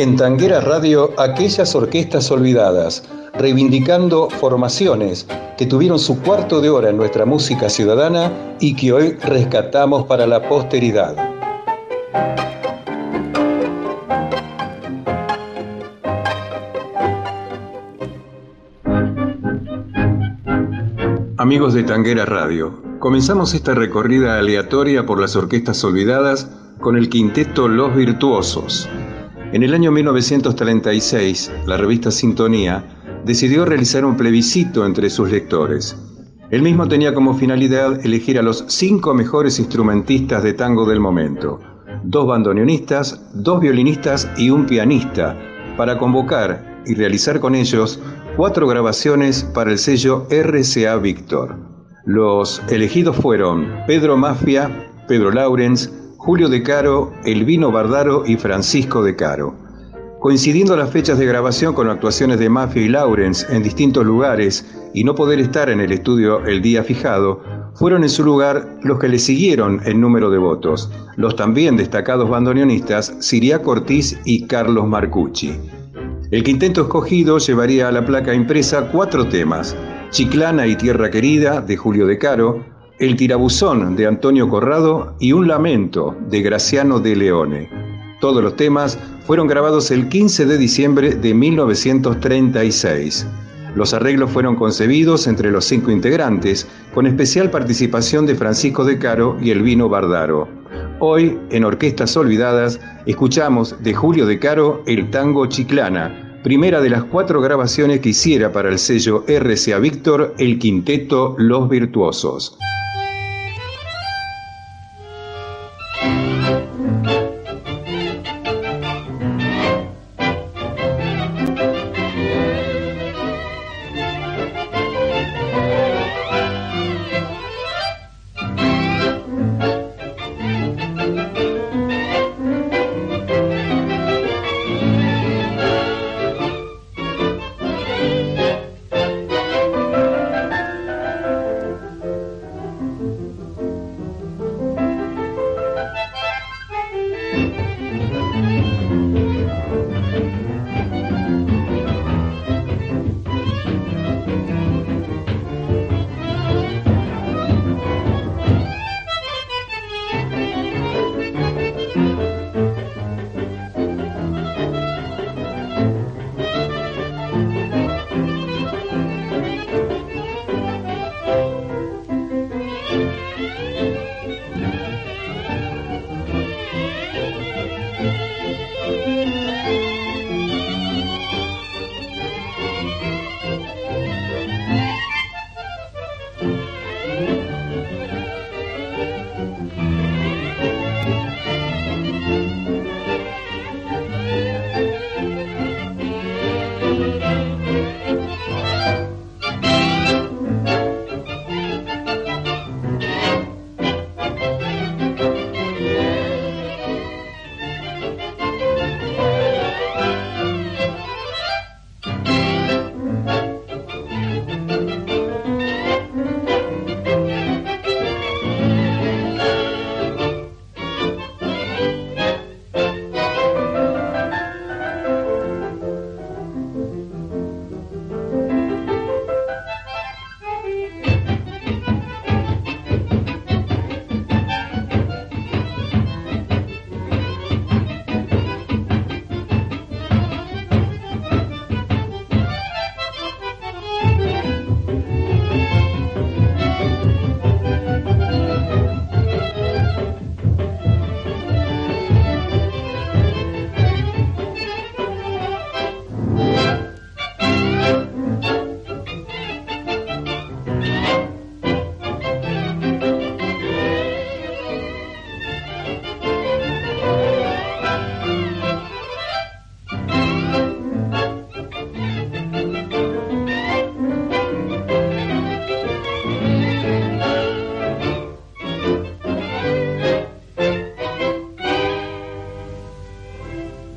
En Tanguera Radio, aquellas orquestas olvidadas, reivindicando formaciones que tuvieron su cuarto de hora en nuestra música ciudadana y que hoy rescatamos para la posteridad. Amigos de Tanguera Radio, comenzamos esta recorrida aleatoria por las orquestas olvidadas con el quinteto Los Virtuosos. En el año 1936, la revista Sintonía decidió realizar un plebiscito entre sus lectores. El mismo tenía como finalidad elegir a los cinco mejores instrumentistas de tango del momento, dos bandoneonistas, dos violinistas y un pianista, para convocar y realizar con ellos cuatro grabaciones para el sello RCA Víctor. Los elegidos fueron Pedro Mafia, Pedro Laurens, Julio de Caro, Elvino Bardaro y Francisco de Caro. Coincidiendo las fechas de grabación con actuaciones de Mafia y Laurens en distintos lugares y no poder estar en el estudio el día fijado, fueron en su lugar los que le siguieron en número de votos, los también destacados bandoneonistas Siria Ortiz y Carlos Marcucci. El quinteto escogido llevaría a la placa impresa cuatro temas, Chiclana y Tierra Querida de Julio de Caro, el tirabuzón de Antonio Corrado y Un lamento de Graciano de Leone. Todos los temas fueron grabados el 15 de diciembre de 1936. Los arreglos fueron concebidos entre los cinco integrantes, con especial participación de Francisco de Caro y Elvino Bardaro. Hoy, en Orquestas Olvidadas, escuchamos de Julio de Caro el tango Chiclana, primera de las cuatro grabaciones que hiciera para el sello RCA Víctor el quinteto Los Virtuosos.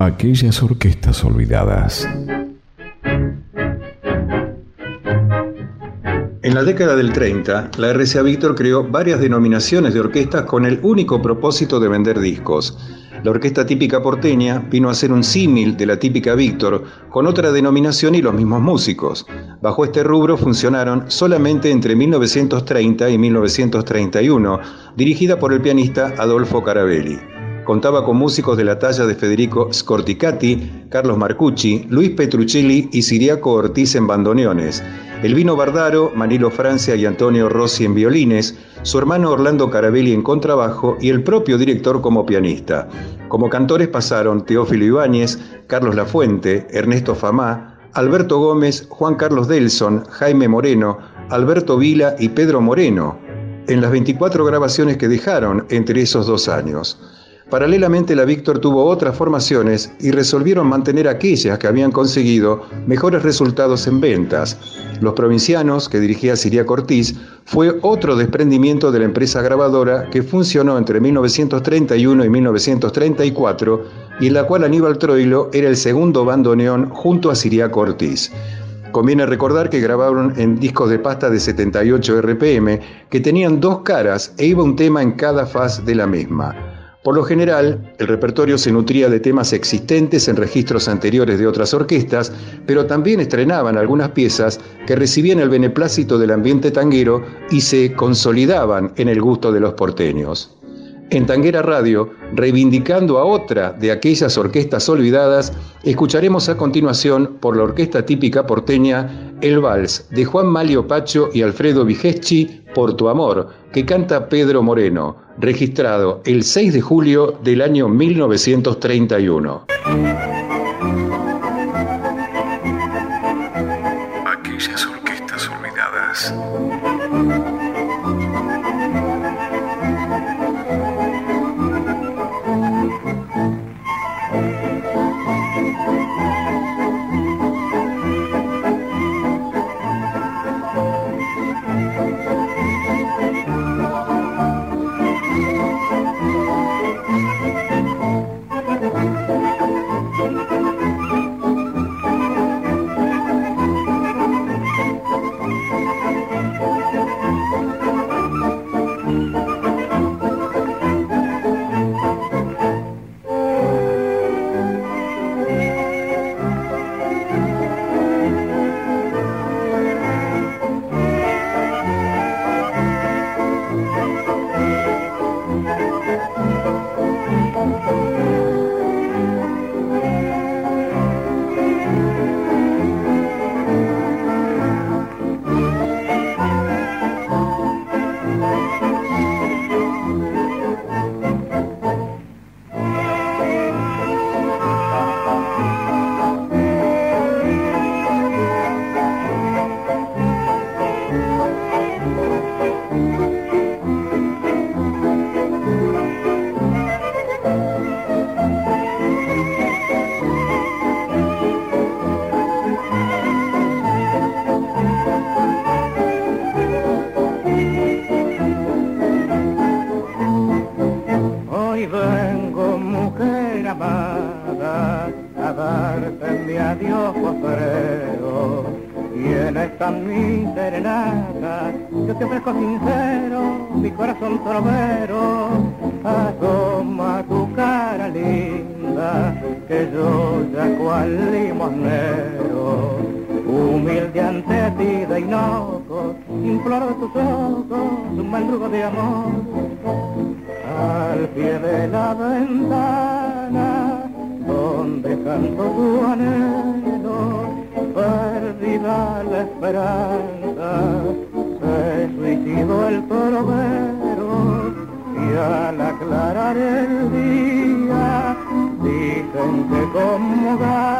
Aquellas orquestas olvidadas. En la década del 30, la RCA Víctor creó varias denominaciones de orquestas con el único propósito de vender discos. La orquesta típica porteña vino a ser un símil de la típica Víctor, con otra denominación y los mismos músicos. Bajo este rubro funcionaron solamente entre 1930 y 1931, dirigida por el pianista Adolfo Carabelli. Contaba con músicos de la talla de Federico Scorticati, Carlos Marcucci, Luis Petruccelli y Siriaco Ortiz en bandoneones, Elvino Bardaro, Manilo Francia y Antonio Rossi en violines, su hermano Orlando Carabelli en contrabajo y el propio director como pianista. Como cantores pasaron Teófilo Ibáñez, Carlos Lafuente, Ernesto Famá, Alberto Gómez, Juan Carlos Delson, Jaime Moreno, Alberto Vila y Pedro Moreno, en las 24 grabaciones que dejaron entre esos dos años. Paralelamente la Víctor tuvo otras formaciones y resolvieron mantener aquellas que habían conseguido mejores resultados en ventas. Los Provincianos, que dirigía Siria Cortiz, fue otro desprendimiento de la empresa grabadora que funcionó entre 1931 y 1934 y en la cual Aníbal Troilo era el segundo bandoneón junto a Siria Cortiz. Conviene recordar que grabaron en discos de pasta de 78 RPM que tenían dos caras e iba un tema en cada faz de la misma. Por lo general, el repertorio se nutría de temas existentes en registros anteriores de otras orquestas, pero también estrenaban algunas piezas que recibían el beneplácito del ambiente tanguero y se consolidaban en el gusto de los porteños. En Tanguera Radio, reivindicando a otra de aquellas orquestas olvidadas, escucharemos a continuación por la orquesta típica porteña El Vals de Juan Malio Pacho y Alfredo Vigeschi por tu amor, que canta Pedro Moreno, registrado el 6 de julio del año 1931. a darte mi adiós postrero. Y en esta mi serenata yo te ofrezco sincero mi corazón trovero. Asoma tu cara linda que yo ya cual limonero. Humilde ante ti de inoco, imploro de tus ojos un maldrugo de amor. Al pie de la ventana dejando tu anhelo, perdida la esperanza, se suicidó el trovero y al aclarar el día, dicen que conmuda